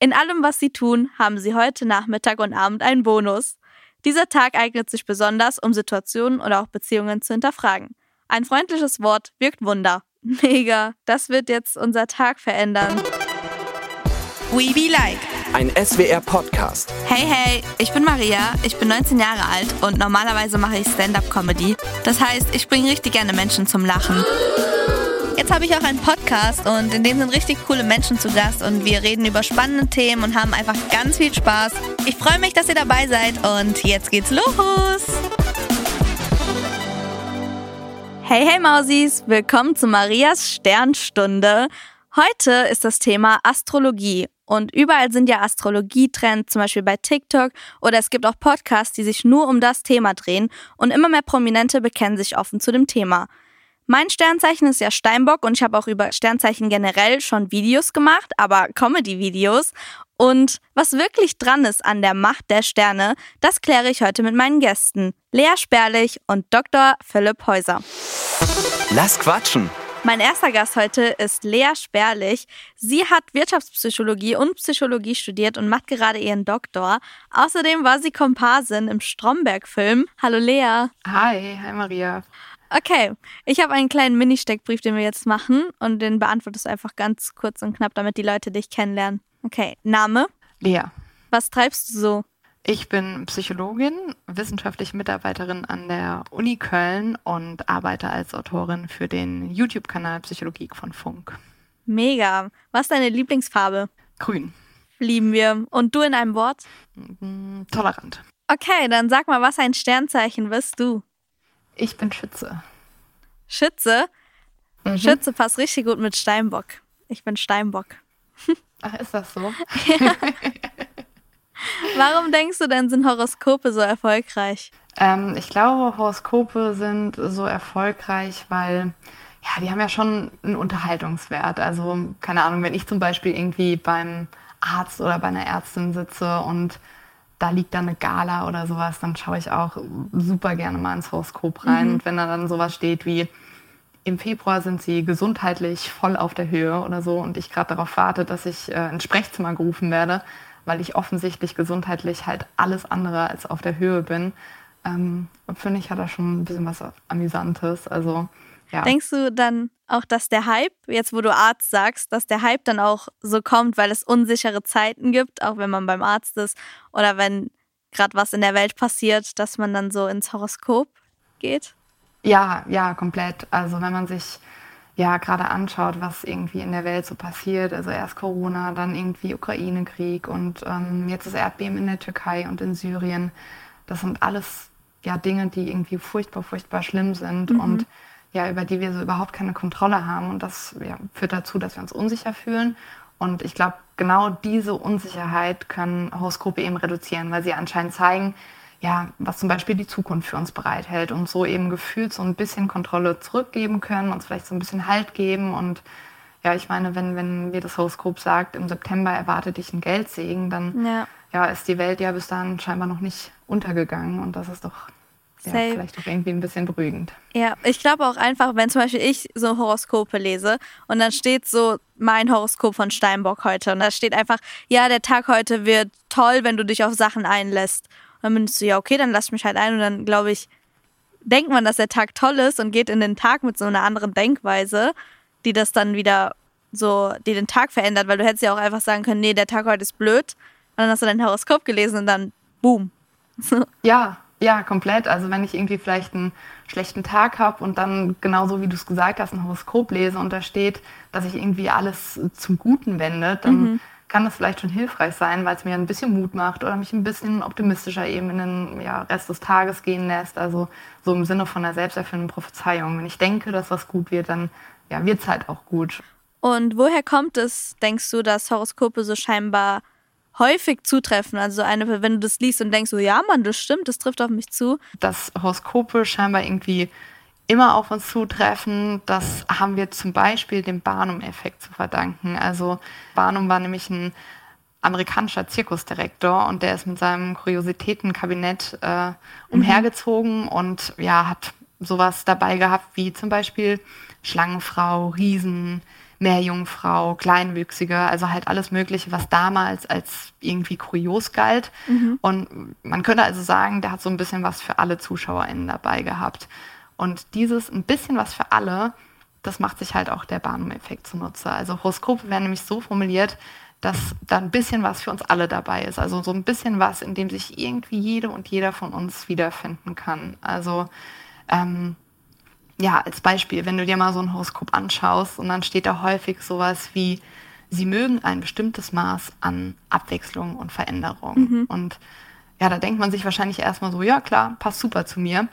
In allem, was Sie tun, haben Sie heute Nachmittag und Abend einen Bonus. Dieser Tag eignet sich besonders, um Situationen oder auch Beziehungen zu hinterfragen. Ein freundliches Wort wirkt Wunder. Mega, das wird jetzt unser Tag verändern. We Be Like. Ein SWR-Podcast. Hey, hey, ich bin Maria, ich bin 19 Jahre alt und normalerweise mache ich Stand-up-Comedy. Das heißt, ich bringe richtig gerne Menschen zum Lachen. Jetzt habe ich auch einen Podcast und in dem sind richtig coole Menschen zu Gast und wir reden über spannende Themen und haben einfach ganz viel Spaß. Ich freue mich, dass ihr dabei seid und jetzt geht's los. Hey, hey Mausis, willkommen zu Marias Sternstunde. Heute ist das Thema Astrologie und überall sind ja Astrologietrends, zum Beispiel bei TikTok oder es gibt auch Podcasts, die sich nur um das Thema drehen und immer mehr Prominente bekennen sich offen zu dem Thema. Mein Sternzeichen ist ja Steinbock und ich habe auch über Sternzeichen generell schon Videos gemacht, aber Comedy-Videos. Und was wirklich dran ist an der Macht der Sterne, das kläre ich heute mit meinen Gästen. Lea Sperlich und Dr. Philipp Häuser. Lass quatschen. Mein erster Gast heute ist Lea Sperlich. Sie hat Wirtschaftspsychologie und Psychologie studiert und macht gerade ihren Doktor. Außerdem war sie Komparsin im Stromberg-Film. Hallo Lea. Hi, hi Maria. Okay, ich habe einen kleinen Mini-Steckbrief, den wir jetzt machen und den beantwortest du einfach ganz kurz und knapp, damit die Leute dich kennenlernen. Okay, Name? Lea. Was treibst du so? Ich bin Psychologin, wissenschaftliche Mitarbeiterin an der Uni Köln und arbeite als Autorin für den YouTube-Kanal Psychologie von Funk. Mega. Was ist deine Lieblingsfarbe? Grün. Lieben wir. Und du in einem Wort? Mm, Tolerant. Okay, dann sag mal, was ein Sternzeichen bist du? Ich bin Schütze. Schütze? Mhm. Schütze passt richtig gut mit Steinbock. Ich bin Steinbock. Ach, ist das so? Warum denkst du denn, sind Horoskope so erfolgreich? Ähm, ich glaube, Horoskope sind so erfolgreich, weil ja, die haben ja schon einen Unterhaltungswert. Also, keine Ahnung, wenn ich zum Beispiel irgendwie beim Arzt oder bei einer Ärztin sitze und da liegt dann eine Gala oder sowas, dann schaue ich auch super gerne mal ins Horoskop rein. Mhm. Und wenn da dann sowas steht wie im Februar sind sie gesundheitlich voll auf der Höhe oder so und ich gerade darauf warte, dass ich äh, ins Sprechzimmer gerufen werde, weil ich offensichtlich gesundheitlich halt alles andere als auf der Höhe bin, ähm, finde ich, hat da schon ein bisschen was Amüsantes. Also, ja. Denkst du dann auch, dass der Hype, jetzt wo du Arzt sagst, dass der Hype dann auch so kommt, weil es unsichere Zeiten gibt, auch wenn man beim Arzt ist oder wenn gerade was in der Welt passiert, dass man dann so ins Horoskop geht? Ja, ja, komplett. Also wenn man sich ja gerade anschaut, was irgendwie in der Welt so passiert, also erst Corona, dann irgendwie Ukraine-Krieg und ähm, jetzt das Erdbeben in der Türkei und in Syrien, das sind alles ja Dinge, die irgendwie furchtbar, furchtbar schlimm sind Mhm. und ja, über die wir so überhaupt keine Kontrolle haben. Und das ja, führt dazu, dass wir uns unsicher fühlen. Und ich glaube, genau diese Unsicherheit können Horoskope eben reduzieren, weil sie anscheinend zeigen, ja, was zum Beispiel die Zukunft für uns bereithält und so eben gefühlt so ein bisschen Kontrolle zurückgeben können, uns vielleicht so ein bisschen Halt geben. Und ja, ich meine, wenn, wenn mir das Horoskop sagt, im September erwartet dich ein Geldsegen, dann Ja. ja, ist die Welt ja bis dahin scheinbar noch nicht untergegangen. Und das ist doch ja, Safe. vielleicht auch irgendwie ein bisschen beruhigend. Ja, ich glaube auch einfach, wenn zum Beispiel ich so Horoskope lese und dann steht so mein Horoskop von Steinbock heute und da steht einfach, ja, der Tag heute wird toll, wenn du dich auf Sachen einlässt. Und dann bist du, ja, okay, dann lass ich mich halt ein und dann glaube ich, denkt man, dass der Tag toll ist und geht in den Tag mit so einer anderen Denkweise, die das dann wieder so, die den Tag verändert, weil du hättest ja auch einfach sagen können, nee, der Tag heute ist blöd. Und dann hast du dein Horoskop gelesen und dann, boom. Ja, ja, komplett. Also wenn ich irgendwie vielleicht einen schlechten Tag habe und dann genauso wie du es gesagt hast, ein Horoskop lese und da steht, dass ich irgendwie alles zum Guten wende, dann kann das vielleicht schon hilfreich sein, weil es mir ein bisschen Mut macht oder mich ein bisschen optimistischer eben in den ja, Rest des Tages gehen lässt. Also so im Sinne von einer selbsterfüllenden Prophezeiung. Wenn ich denke, dass was gut wird, dann ja, wird es halt auch gut. Und woher kommt es, denkst du, dass Horoskope so scheinbar häufig zutreffen? Also eine, wenn du das liest und denkst so, ja Mann, das stimmt, das trifft auf mich zu. dass Horoskope scheinbar irgendwie immer auf uns zutreffen. Das haben wir zum Beispiel dem Barnum-Effekt zu verdanken. Also Barnum war nämlich ein amerikanischer Zirkusdirektor und der ist mit seinem Kuriositätenkabinett äh, umhergezogen und ja, hat sowas dabei gehabt wie zum Beispiel Schlangenfrau, Riesen, Meerjungfrau, Kleinwüchsige, also halt alles Mögliche, was damals als irgendwie kurios galt. Mhm. Und man könnte also sagen, der hat so ein bisschen was für alle ZuschauerInnen dabei gehabt. Und dieses ein bisschen was für alle, das macht sich halt auch der Barnum-Effekt zunutze. Also Horoskope werden nämlich so formuliert, dass da ein bisschen was für uns alle dabei ist. Also so ein bisschen was, in dem sich irgendwie jede und jeder von uns wiederfinden kann. Also ähm, ja, als Beispiel, wenn du dir mal so ein Horoskop anschaust und dann steht da häufig sowas wie, sie mögen ein bestimmtes Maß an Abwechslung und Veränderung. Mhm. Und ja, da denkt man sich wahrscheinlich erstmal so, ja klar, passt super zu mir.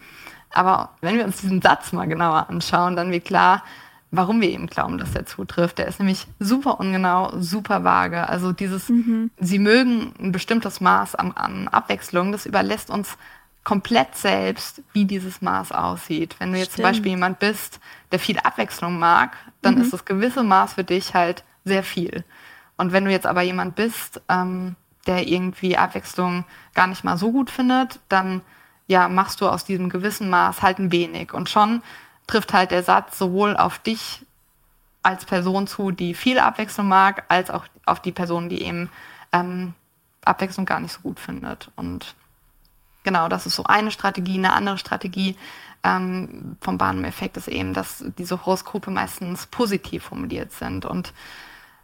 Aber wenn wir uns diesen Satz mal genauer anschauen, dann wird klar, warum wir eben glauben, dass der zutrifft. Der ist nämlich super ungenau, super vage. Also dieses, mhm. sie mögen ein bestimmtes Maß an, an Abwechslung, das überlässt uns komplett selbst, wie dieses Maß aussieht. Wenn du jetzt Stimmt. zum Beispiel jemand bist, der viel Abwechslung mag, dann mhm. ist das gewisse Maß für dich halt sehr viel. Und wenn du jetzt aber jemand bist, ähm, der irgendwie Abwechslung gar nicht mal so gut findet, dann ja, machst du aus diesem gewissen Maß halt ein wenig. Und schon trifft halt der Satz sowohl auf dich als Person zu, die viel Abwechslung mag, als auch auf die Person, die eben ähm, Abwechslung gar nicht so gut findet. Und genau, das ist so eine Strategie. Eine andere Strategie ähm, vom Barnum-Effekt ist eben, dass diese Horoskope meistens positiv formuliert sind und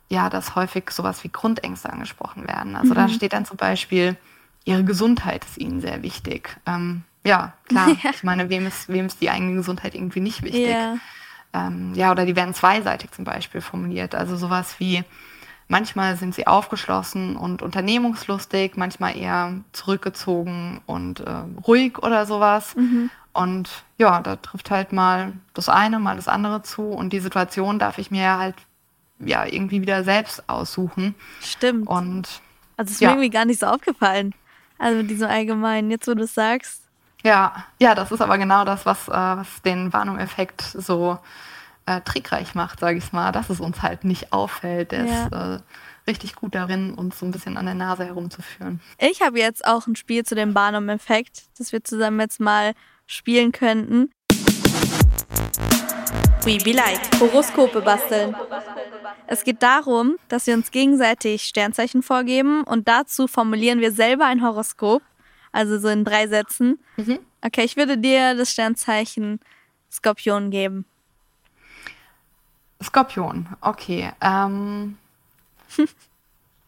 ja, dass häufig sowas wie Grundängste angesprochen werden. Also mhm. da steht dann zum Beispiel, ihre Gesundheit ist ihnen sehr wichtig. Ähm, ja, klar. Ja. Ich meine, wem ist, wem ist die eigene Gesundheit irgendwie nicht wichtig? Ja. Ähm, ja, oder die werden zweiseitig zum Beispiel formuliert. Also sowas wie, Manchmal sind sie aufgeschlossen und unternehmungslustig, manchmal eher zurückgezogen und äh, ruhig oder sowas. Mhm. Und ja, da trifft halt mal das eine, mal das andere zu. Und die Situation darf ich mir halt ja irgendwie wieder selbst aussuchen. Stimmt. Und also ist mir irgendwie gar nicht so aufgefallen. Also die so allgemein, jetzt wo du es sagst. Ja, ja, das ist aber genau das, was, äh, was den Warnung-Effekt so äh, trickreich macht, sage ich mal, dass es uns halt nicht auffällt. Der ja. ist äh, richtig gut darin, uns so ein bisschen an der Nase herumzuführen. Ich habe jetzt auch ein Spiel zu dem Barnum-Effekt, das wir zusammen jetzt mal spielen könnten. We be like. Horoskope basteln. Es geht darum, dass wir uns gegenseitig Sternzeichen vorgeben und dazu formulieren wir selber ein Horoskop. Also so in drei Sätzen. Mhm. Okay, ich würde dir das Sternzeichen Skorpion geben. Skorpion, okay. Ähm,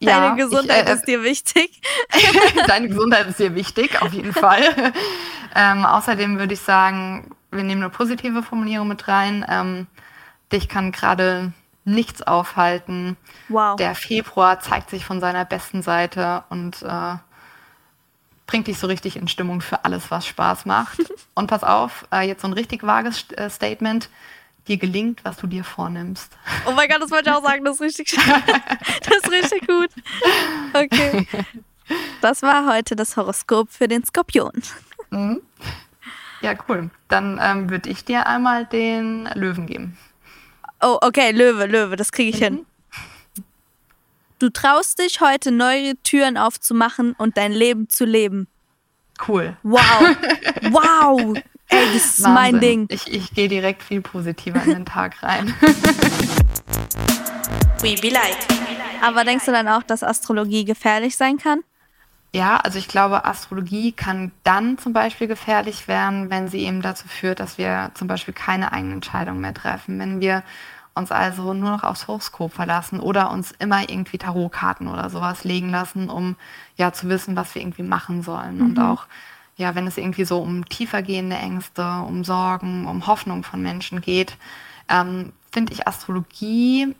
Deine ja, Gesundheit ich, äh, ist dir wichtig. Deine Gesundheit ist dir wichtig, auf jeden Fall. ähm, außerdem würde ich sagen, wir nehmen eine positive Formulierung mit rein. Ähm, dich kann gerade nichts aufhalten. Wow. Der Februar zeigt sich von seiner besten Seite und äh, bringt dich so richtig in Stimmung für alles, was Spaß macht. und pass auf, äh, jetzt so ein richtig vages äh, Statement dir gelingt, was du dir vornimmst. Oh mein Gott, das wollte ich auch sagen, das ist richtig, das ist richtig gut. Okay. Das war heute das Horoskop für den Skorpion. Mhm. Ja, cool. Dann ähm, würde ich dir einmal den Löwen geben. Oh, okay, Löwe, Löwe, das kriege ich mhm. hin. Du traust dich heute neue Türen aufzumachen und dein Leben zu leben. Cool. Wow. Wow. Ey, das ist Wahnsinn. mein Ding. Ich, ich gehe direkt viel positiver in den Tag rein. We be like. Aber denkst du dann auch, dass Astrologie gefährlich sein kann? Ja, also ich glaube, Astrologie kann dann zum Beispiel gefährlich werden, wenn sie eben dazu führt, dass wir zum Beispiel keine eigenen Entscheidungen mehr treffen. Wenn wir uns also nur noch aufs Horoskop verlassen oder uns immer irgendwie Tarotkarten oder sowas legen lassen, um ja zu wissen, was wir irgendwie machen sollen. Mhm. Und auch ja, wenn es irgendwie so um tiefergehende Ängste, um Sorgen, um Hoffnung von Menschen geht, ähm, finde ich Astrologie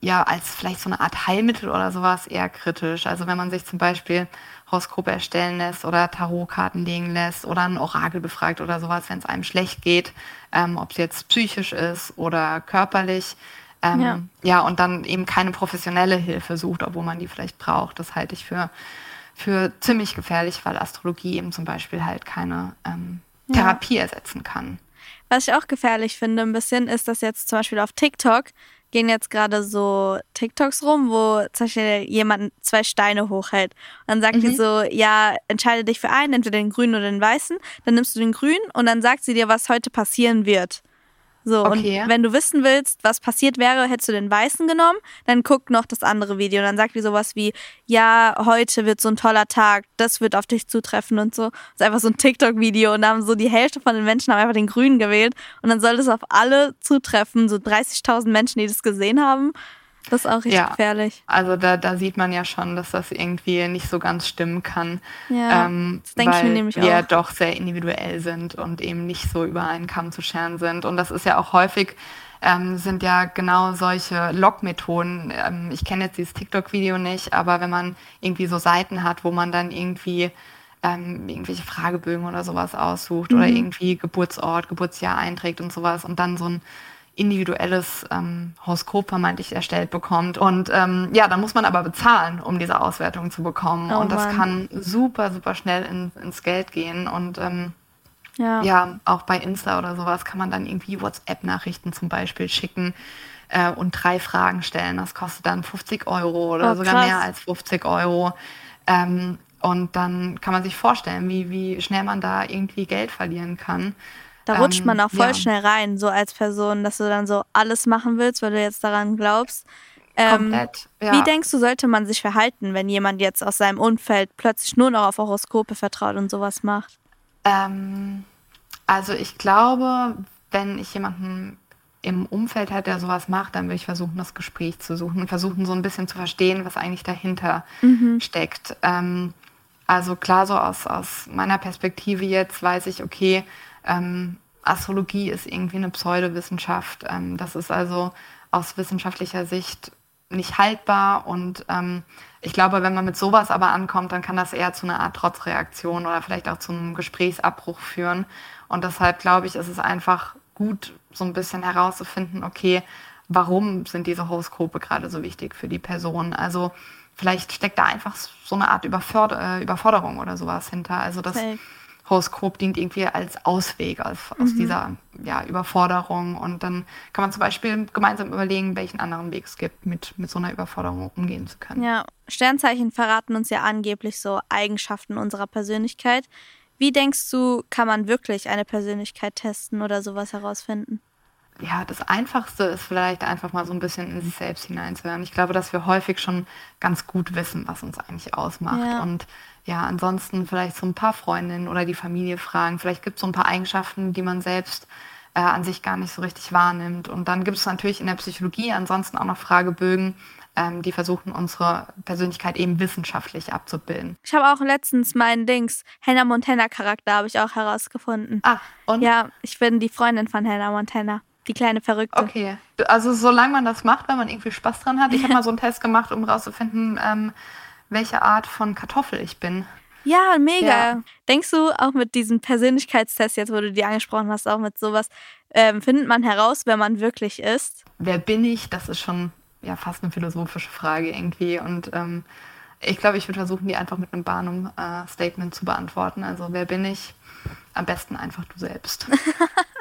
ja als vielleicht so eine Art Heilmittel oder sowas eher kritisch. Also wenn man sich zum Beispiel Horoskope erstellen lässt oder Tarotkarten legen lässt oder ein Orakel befragt oder sowas, wenn es einem schlecht geht, ähm, ob es jetzt psychisch ist oder körperlich. Ähm, ja. ja, und dann eben keine professionelle Hilfe sucht, obwohl man die vielleicht braucht. Das halte ich für für ziemlich gefährlich, weil Astrologie eben zum Beispiel halt keine ähm, Therapie ja. ersetzen kann. Was ich auch gefährlich finde ein bisschen, ist, dass jetzt zum Beispiel auf TikTok gehen jetzt gerade so TikToks rum, wo zum Beispiel jemand zwei Steine hochhält. Und dann sagt mhm. die so, ja, entscheide dich für einen, entweder den grünen oder den weißen. Dann nimmst du den grünen und dann sagt sie dir, was heute passieren wird. So, Okay. und wenn du wissen willst, was passiert wäre, hättest du den weißen genommen, dann guck noch das andere Video. Und dann sagt die sowas wie, ja, heute wird so ein toller Tag, das wird auf dich zutreffen und so. Das ist einfach so ein TikTok-Video und da haben so die Hälfte von den Menschen haben einfach den grünen gewählt und dann soll das auf alle zutreffen, so 30.000 Menschen, die das gesehen haben. Das ist auch richtig Ja. gefährlich. Also da, da sieht man ja schon, dass das irgendwie nicht so ganz stimmen kann. Ja, ähm, das denke ich mir nämlich wir auch. doch sehr individuell sind und eben nicht so über einen Kamm zu scheren sind. Und das ist ja auch häufig, ähm, sind ja genau solche Lockmethoden. Ähm, ich kenne jetzt dieses TikTok-Video nicht, aber wenn man irgendwie so Seiten hat, wo man dann irgendwie ähm, irgendwelche Fragebögen oder sowas aussucht oder Mhm. irgendwie Geburtsort, Geburtsjahr einträgt und sowas und dann so ein individuelles ähm, Horoskop vermeintlich erstellt bekommt. Und ähm, ja, dann muss man aber bezahlen, um diese Auswertung zu bekommen. Oh und das Mann. kann super, super schnell in, ins Geld gehen. Und ähm, Ja. ja, auch bei Insta oder sowas kann man dann irgendwie WhatsApp-Nachrichten zum Beispiel schicken äh, und drei Fragen stellen. Das kostet dann 50 Euro oder Oh, sogar krass. mehr als 50 Euro. Ähm, und dann kann man sich vorstellen, wie, wie schnell man da irgendwie Geld verlieren kann. Da rutscht Ähm, man auch voll ja. schnell rein, so als Person, dass du dann so alles machen willst, weil du jetzt daran glaubst. Ähm, Komplett. Ja. Wie denkst du, sollte man sich verhalten, wenn jemand jetzt aus seinem Umfeld plötzlich nur noch auf Horoskope vertraut und sowas macht? Ähm, also ich glaube, wenn ich jemanden im Umfeld hätte, der sowas macht, dann würde ich versuchen, das Gespräch zu suchen und versuchen, so ein bisschen zu verstehen, was eigentlich dahinter steckt. Ähm, also klar, so aus, aus meiner Perspektive jetzt weiß ich, okay, ähm, Astrologie ist irgendwie eine Pseudowissenschaft. Ähm, das ist also aus wissenschaftlicher Sicht nicht haltbar und ähm, ich glaube, wenn man mit sowas aber ankommt, dann kann das eher zu einer Art Trotzreaktion oder vielleicht auch zu einem Gesprächsabbruch führen. Und deshalb glaube ich, ist es einfach gut, so ein bisschen herauszufinden, okay, warum sind diese Horoskope gerade so wichtig für die Person? Also vielleicht steckt da einfach so eine Art äh, Überforderung oder sowas hinter. Also das Safe. Horoskop dient irgendwie als Ausweg aus, aus dieser ja, Überforderung. Und dann kann man zum Beispiel gemeinsam überlegen, welchen anderen Weg es gibt, mit, mit so einer Überforderung umgehen zu können. Ja, Sternzeichen verraten uns ja angeblich so Eigenschaften unserer Persönlichkeit. Wie denkst du, kann man wirklich eine Persönlichkeit testen oder sowas herausfinden? ja, das Einfachste ist vielleicht einfach mal so ein bisschen in sich selbst hineinzuhören. Ich glaube, dass wir häufig schon ganz gut wissen, was uns eigentlich ausmacht. Ja. Und ja, ansonsten vielleicht so ein paar Freundinnen oder die Familie fragen. Vielleicht gibt es so ein paar Eigenschaften, die man selbst äh, an sich gar nicht so richtig wahrnimmt. Und dann gibt es natürlich in der Psychologie ansonsten auch noch Fragebögen, ähm, die versuchen, unsere Persönlichkeit eben wissenschaftlich abzubilden. Ich habe auch letztens meinen Dings, Hannah Montana Charakter habe ich auch herausgefunden. Ah, und? Ja, ich bin die Freundin von Hannah Montana, die kleine Verrückte. Okay, also solange man das macht, wenn man irgendwie Spaß dran hat. Ich habe mal so einen Test gemacht, um rauszufinden, ähm, welche Art von Kartoffel ich bin. Ja, mega. Ja. Denkst du auch mit diesem Persönlichkeitstest, jetzt wo du die angesprochen hast, auch mit sowas, ähm, findet man heraus, wer man wirklich ist? Wer bin ich? Das ist schon ja fast eine philosophische Frage irgendwie. Und ähm, ich glaube, ich würde versuchen, die einfach mit einem Barnum-Statement zu beantworten. Also wer bin ich? Am besten einfach du selbst.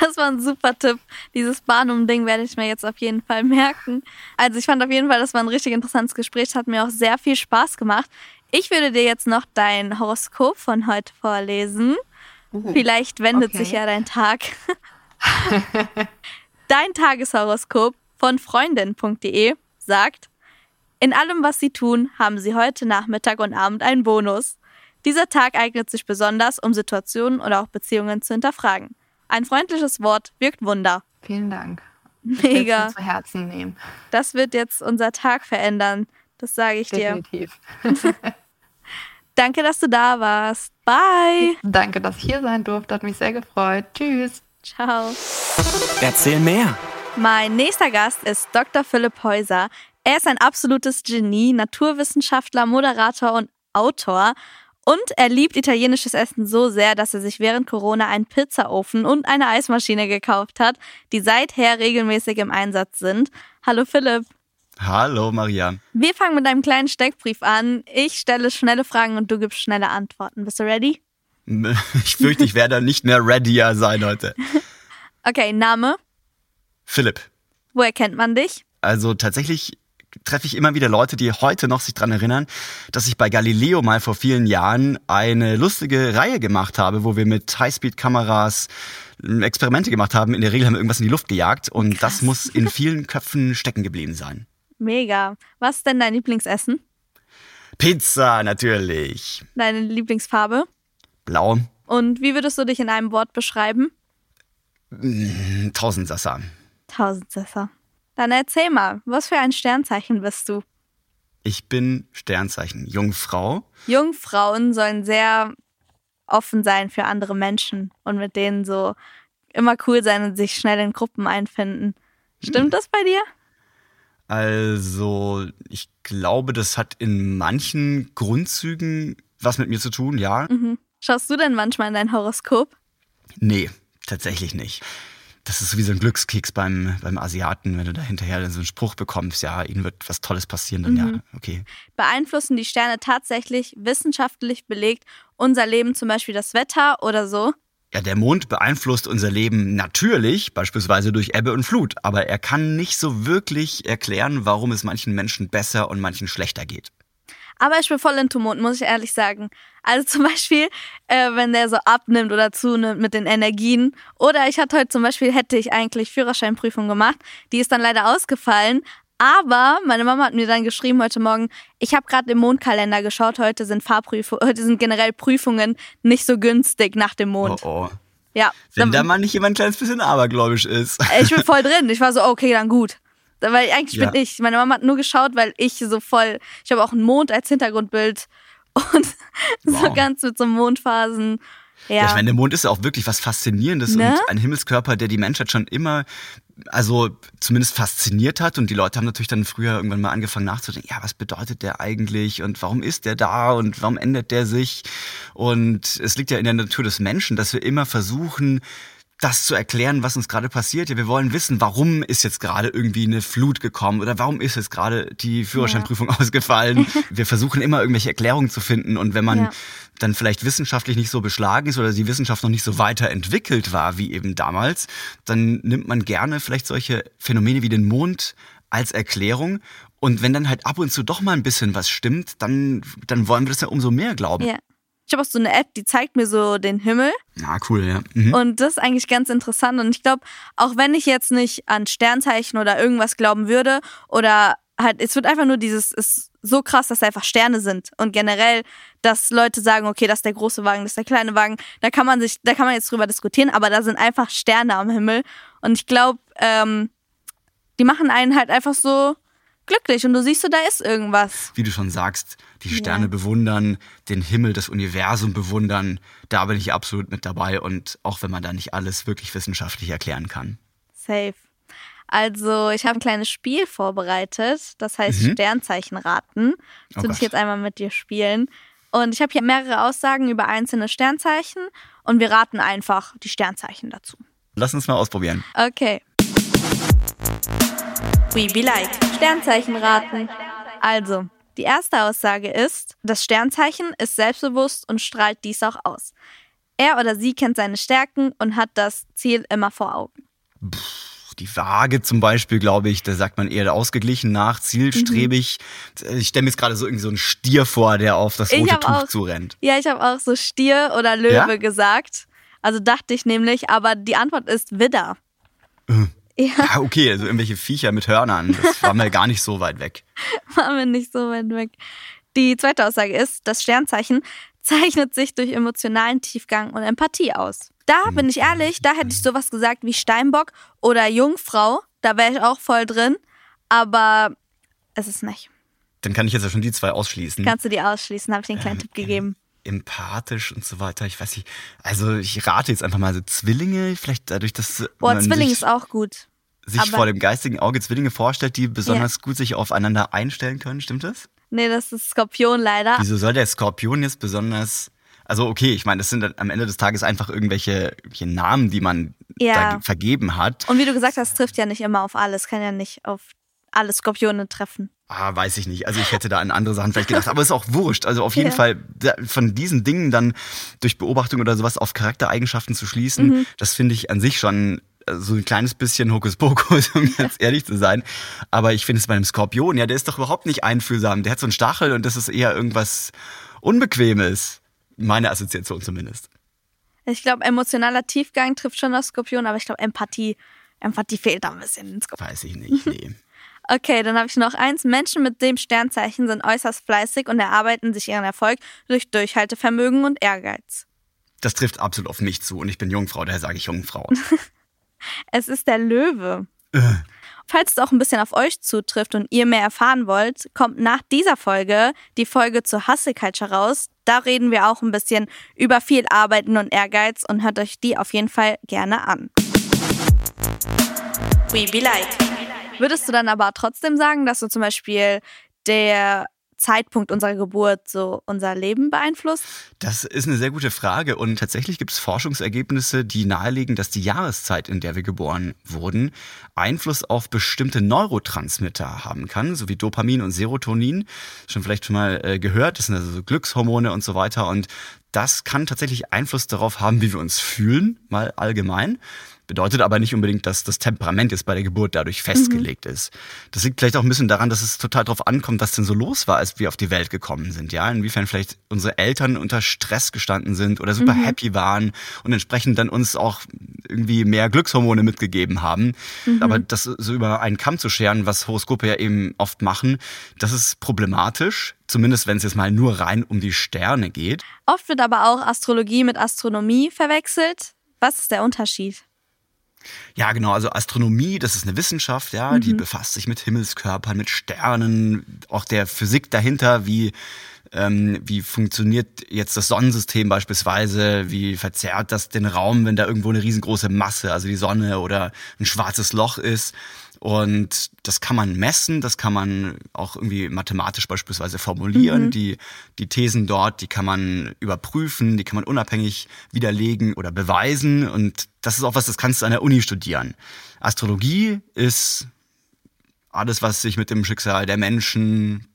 Das war ein super Tipp. Dieses Barnum-Ding werde ich mir jetzt auf jeden Fall merken. Also ich fand auf jeden Fall, das war ein richtig interessantes Gespräch. Es hat mir auch sehr viel Spaß gemacht. Ich würde dir jetzt noch dein Horoskop von heute vorlesen. Vielleicht wendet okay. sich ja dein Tag. dein Tageshoroskop von freundin.de sagt, in allem, was Sie tun, haben Sie heute Nachmittag und Abend einen Bonus. Dieser Tag eignet sich besonders, um Situationen oder auch Beziehungen zu hinterfragen. Ein freundliches Wort wirkt Wunder. Vielen Dank. Mega. mir zu Herzen nehmen. Das wird jetzt unser Tag verändern. Das sage ich dir. Definitiv. Danke, dass du da warst. Bye. Danke, dass ich hier sein durfte. Hat mich sehr gefreut. Tschüss. Ciao. Erzähl mehr. Mein nächster Gast ist Dr. Philipp Häuser. Er ist ein absolutes Genie, Naturwissenschaftler, Moderator und Autor. Und er liebt italienisches Essen so sehr, dass er sich während Corona einen Pizzaofen und eine Eismaschine gekauft hat, die seither regelmäßig im Einsatz sind. Hallo Philipp. Hallo Maria. Wir fangen mit einem kleinen Steckbrief an. Ich stelle schnelle Fragen und du gibst schnelle Antworten. Bist du ready? Ich fürchte, ich werde nicht mehr readier sein heute. Okay, Name. Philipp. Woher kennt man dich? Also tatsächlich treffe ich immer wieder Leute, die heute noch sich dran erinnern, dass ich bei Galileo mal vor vielen Jahren eine lustige Reihe gemacht habe, wo wir mit Highspeed-Kameras Experimente gemacht haben. In der Regel haben wir irgendwas in die Luft gejagt und Krass. das muss in vielen Köpfen stecken geblieben sein. Mega. Was ist denn dein Lieblingsessen? Pizza, natürlich. Deine Lieblingsfarbe? Blau. Und wie würdest du dich in einem Wort beschreiben? Tausendsasser. Tausendsasser. Dann erzähl mal, was für ein Sternzeichen bist du? Ich bin Sternzeichen Jungfrau. Jungfrauen sollen sehr offen sein für andere Menschen und mit denen so immer cool sein und sich schnell in Gruppen einfinden. Stimmt das bei dir? Also, ich glaube, das hat in manchen Grundzügen was mit mir zu tun, ja. Mhm. Schaust du denn manchmal in dein Horoskop? Nee, tatsächlich nicht. Das ist so wie so ein Glückskeks beim, beim Asiaten, wenn du da hinterher so einen Spruch bekommst, ja, ihnen wird was Tolles passieren, dann mhm. ja, okay. Beeinflussen die Sterne tatsächlich wissenschaftlich belegt unser Leben, zum Beispiel das Wetter oder so? Ja, der Mond beeinflusst unser Leben natürlich, beispielsweise durch Ebbe und Flut, aber er kann nicht so wirklich erklären, warum es manchen Menschen besser und manchen schlechter geht. Aber ich bin voll into Mond, muss ich ehrlich sagen. Also zum Beispiel, äh, wenn der so abnimmt oder zunimmt mit den Energien. Oder ich hatte heute zum Beispiel, hätte ich eigentlich Führerscheinprüfung gemacht. Die ist dann leider ausgefallen. Aber meine Mama hat mir dann geschrieben heute Morgen, ich habe gerade im Mondkalender geschaut, heute sind Fahrprüfungen, heute sind generell Prüfungen nicht so günstig nach dem Mond. Oh, oh. Ja. Wenn da mal nicht jemand ein kleines bisschen abergläubisch ist. Ich bin voll drin. Ich war so, okay, dann gut. Weil eigentlich ja. bin ich. Meine Mama hat nur geschaut, weil ich so voll, ich habe auch einen Mond als Hintergrundbild und wow. so ganz mit so Mondphasen. Ja. ja, ich meine, der Mond ist ja auch wirklich was Faszinierendes ne? und ein Himmelskörper, der die Menschheit schon immer also zumindest fasziniert hat und die Leute haben natürlich dann früher irgendwann mal angefangen nachzudenken, ja, was bedeutet der eigentlich und warum ist der da und warum ändert der sich? Und es liegt ja in der Natur des Menschen, dass wir immer versuchen, das zu erklären, was uns gerade passiert. Ja, wir wollen wissen, warum ist jetzt gerade irgendwie eine Flut gekommen oder warum ist jetzt gerade die Führerscheinprüfung ja. ausgefallen. wir versuchen immer irgendwelche Erklärungen zu finden und wenn man ja. dann vielleicht wissenschaftlich nicht so beschlagen ist oder die Wissenschaft noch nicht so weiterentwickelt war wie eben damals, dann nimmt man gerne vielleicht solche Phänomene wie den Mond als Erklärung und wenn dann halt ab und zu doch mal ein bisschen was stimmt, dann, dann wollen wir das ja umso mehr glauben. Ja. Ich habe auch so eine App, die zeigt mir so den Himmel. Ah, cool, ja. Mhm. Und das ist eigentlich ganz interessant. Und ich glaube, auch wenn ich jetzt nicht an Sternzeichen oder irgendwas glauben würde, oder halt, es wird einfach nur dieses, ist so krass, dass da einfach Sterne sind. Und generell, dass Leute sagen, okay, das ist der große Wagen, das ist der kleine Wagen, da kann man sich, da kann man jetzt drüber diskutieren, aber da sind einfach Sterne am Himmel. Und ich glaube, ähm, die machen einen halt einfach so glücklich und du siehst so, da ist irgendwas. Wie du schon sagst, die Sterne ja. bewundern, den Himmel, das Universum bewundern, da bin ich absolut mit dabei und auch wenn man da nicht alles wirklich wissenschaftlich erklären kann. Safe. Also, ich habe ein kleines Spiel vorbereitet, das heißt mhm. Sternzeichen raten. Das oh würde ich jetzt einmal mit dir spielen. Und ich habe hier mehrere Aussagen über einzelne Sternzeichen und wir raten einfach die Sternzeichen dazu. Lass uns mal ausprobieren. Okay. We be like. Sternzeichen raten. Also, die erste Aussage ist, das Sternzeichen ist selbstbewusst und strahlt dies auch aus. Er oder sie kennt seine Stärken und hat das Ziel immer vor Augen. die Waage zum Beispiel, glaube ich, da sagt man eher ausgeglichen nach, zielstrebig. Mhm. Ich stelle mir jetzt gerade so irgendwie so einen Stier vor, der auf das rote Tuch auch, zurennt. Ja, ich habe auch so Stier oder Löwe ja? gesagt. Also dachte ich nämlich, aber die Antwort ist Widder. Mhm. Ja. ja, okay, also irgendwelche Viecher mit Hörnern, das war mir gar nicht so weit weg. War mir nicht so weit weg. Die zweite Aussage ist, das Sternzeichen zeichnet sich durch emotionalen Tiefgang und Empathie aus. Da bin ich ehrlich, da hätte ich sowas gesagt wie Steinbock oder Jungfrau, da wäre ich auch voll drin, aber es ist nicht. Dann kann ich jetzt ja schon die zwei ausschließen. Kannst du die ausschließen, habe ich den kleinen ähm, Tipp gegeben empathisch und so weiter. Ich weiß nicht. Also ich rate jetzt einfach mal so Zwillinge, vielleicht dadurch, dass Boah, Zwilling ist auch gut. Sich vor dem geistigen Auge Zwillinge vorstellt, die besonders ja. gut sich aufeinander einstellen können, stimmt das? Nee, das ist Skorpion leider. Wieso soll der Skorpion jetzt besonders also okay, ich meine, das sind am Ende des Tages einfach irgendwelche, irgendwelche Namen, die man ja. da vergeben hat. Und wie du gesagt hast, trifft ja nicht immer auf alles, kann ja nicht auf alle Skorpione treffen. Ah, weiß ich nicht. Also ich hätte da an andere Sachen vielleicht gedacht, aber ist auch wurscht. Also auf jeden ja. Fall von diesen Dingen dann durch Beobachtung oder sowas auf Charaktereigenschaften zu schließen, mhm. das finde ich an sich schon äh, so ein kleines bisschen Hokuspokus, um ganz ehrlich zu sein. Aber ich finde es bei einem Skorpion, ja, der ist doch überhaupt nicht einfühlsam. Der hat so einen Stachel und das ist eher irgendwas Unbequemes. Meine Assoziation zumindest. Ich glaube, emotionaler Tiefgang trifft schon das Skorpion, aber ich glaube, Empathie, Empathie fehlt da ein bisschen. Weiß ich nicht, nee. Okay, dann habe ich noch eins. Menschen mit dem Sternzeichen sind äußerst fleißig und erarbeiten sich ihren Erfolg durch Durchhaltevermögen und Ehrgeiz. Das trifft absolut auf mich zu und ich bin Jungfrau, daher sage ich Jungfrau. es ist der Löwe. Äh. Falls es auch ein bisschen auf euch zutrifft und ihr mehr erfahren wollt, kommt nach dieser Folge die Folge zur Hustle Culture raus. Da reden wir auch ein bisschen über viel Arbeiten und Ehrgeiz und hört euch die auf jeden Fall gerne an. We be like. Würdest du dann aber trotzdem sagen, dass du zum Beispiel der Zeitpunkt unserer Geburt so unser Leben beeinflusst? Das ist eine sehr gute Frage und tatsächlich gibt es Forschungsergebnisse, die nahelegen, dass die Jahreszeit, in der wir geboren wurden, Einfluss auf bestimmte Neurotransmitter haben kann, so wie Dopamin und Serotonin. Schon vielleicht schon mal äh, gehört, das sind also so Glückshormone und so weiter und das kann tatsächlich Einfluss darauf haben, wie wir uns fühlen, mal allgemein. Bedeutet aber nicht unbedingt, dass das Temperament jetzt bei der Geburt dadurch festgelegt mhm. ist. Das liegt vielleicht auch ein bisschen daran, dass es total darauf ankommt, was denn so los war, als wir auf die Welt gekommen sind. Ja, inwiefern vielleicht unsere Eltern unter Stress gestanden sind oder super mhm. happy waren und entsprechend dann uns auch irgendwie mehr Glückshormone mitgegeben haben. Mhm. Aber das so über einen Kamm zu scheren, was Horoskope ja eben oft machen, das ist problematisch. Zumindest wenn es jetzt mal nur rein um die Sterne geht. Oft wird aber auch Astrologie mit Astronomie verwechselt. Was ist der Unterschied? Ja, genau. Also Astronomie, das ist eine Wissenschaft, ja, mhm. die befasst sich mit Himmelskörpern, mit Sternen, auch der Physik dahinter, wie ähm, wie funktioniert jetzt das Sonnensystem beispielsweise, wie verzerrt das den Raum, wenn da irgendwo eine riesengroße Masse, also die Sonne oder ein schwarzes Loch ist. Und das kann man messen, das kann man auch irgendwie mathematisch beispielsweise formulieren. Mhm. Die, die Thesen dort, die kann man überprüfen, die kann man unabhängig widerlegen oder beweisen. Und das ist auch was, das kannst du an der Uni studieren. Astrologie ist alles, was sich mit dem Schicksal der Menschen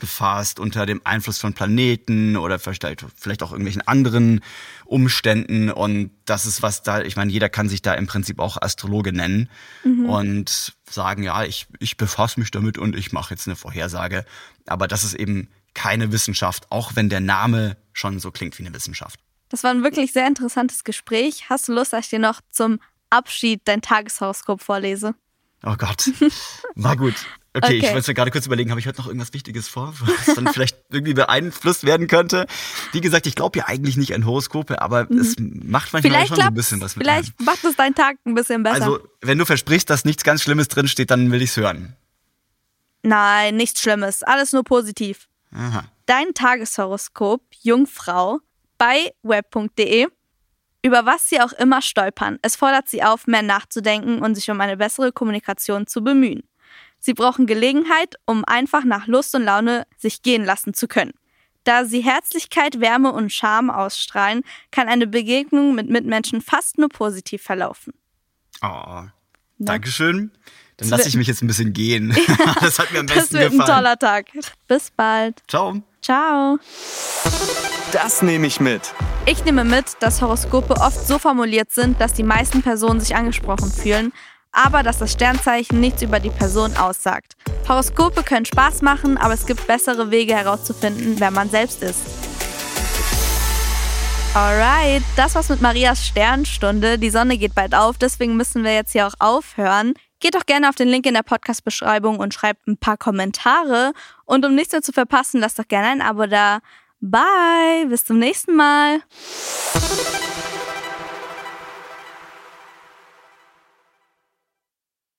befasst unter dem Einfluss von Planeten oder vielleicht, vielleicht auch irgendwelchen anderen Umständen. Und das ist was da, ich meine, jeder kann sich da im Prinzip auch Astrologe nennen mhm. und sagen, ja, ich, ich befasse mich damit und ich mache jetzt eine Vorhersage. Aber das ist eben keine Wissenschaft, auch wenn der Name schon so klingt wie eine Wissenschaft. Das war ein wirklich sehr interessantes Gespräch. Hast du Lust, dass ich dir noch zum Abschied dein Tageshoroskop vorlese? Oh Gott. Na gut. Okay, okay. ich wollte gerade kurz überlegen, habe ich heute noch irgendwas Wichtiges vor, was dann vielleicht irgendwie beeinflusst werden könnte? Wie gesagt, ich glaube ja eigentlich nicht an Horoskope, aber mhm. es macht manchmal vielleicht schon so ein bisschen was mit Vielleicht einem. macht es deinen Tag ein bisschen besser. Also, wenn du versprichst, dass nichts ganz Schlimmes drinsteht, dann will ich's hören. Nein, nichts Schlimmes. Alles nur positiv. Aha. Dein Tageshoroskop, Jungfrau, bei web.de über was sie auch immer stolpern. Es fordert sie auf, mehr nachzudenken und sich um eine bessere Kommunikation zu bemühen. Sie brauchen Gelegenheit, um einfach nach Lust und Laune sich gehen lassen zu können. Da sie Herzlichkeit, Wärme und Charme ausstrahlen, kann eine Begegnung mit Mitmenschen fast nur positiv verlaufen. Oh, Dankeschön. Dann lasse ich mich jetzt ein bisschen gehen. das hat mir am besten gefallen. Das wird ein toller Tag. Bis bald. Ciao. Ciao. Das nehme ich mit. Ich nehme mit, dass Horoskope oft so formuliert sind, dass die meisten Personen sich angesprochen fühlen, aber dass das Sternzeichen nichts über die Person aussagt. Horoskope können Spaß machen, aber es gibt bessere Wege herauszufinden, wer man selbst ist. Alright, das war's mit Marias Sternstunde. Die Sonne geht bald auf, deswegen müssen wir jetzt hier auch aufhören. Geht doch gerne auf den Link in der Podcast-Beschreibung und schreibt ein paar Kommentare. Und um nichts mehr zu verpassen, lasst doch gerne ein Abo da. Bye, bis zum nächsten Mal.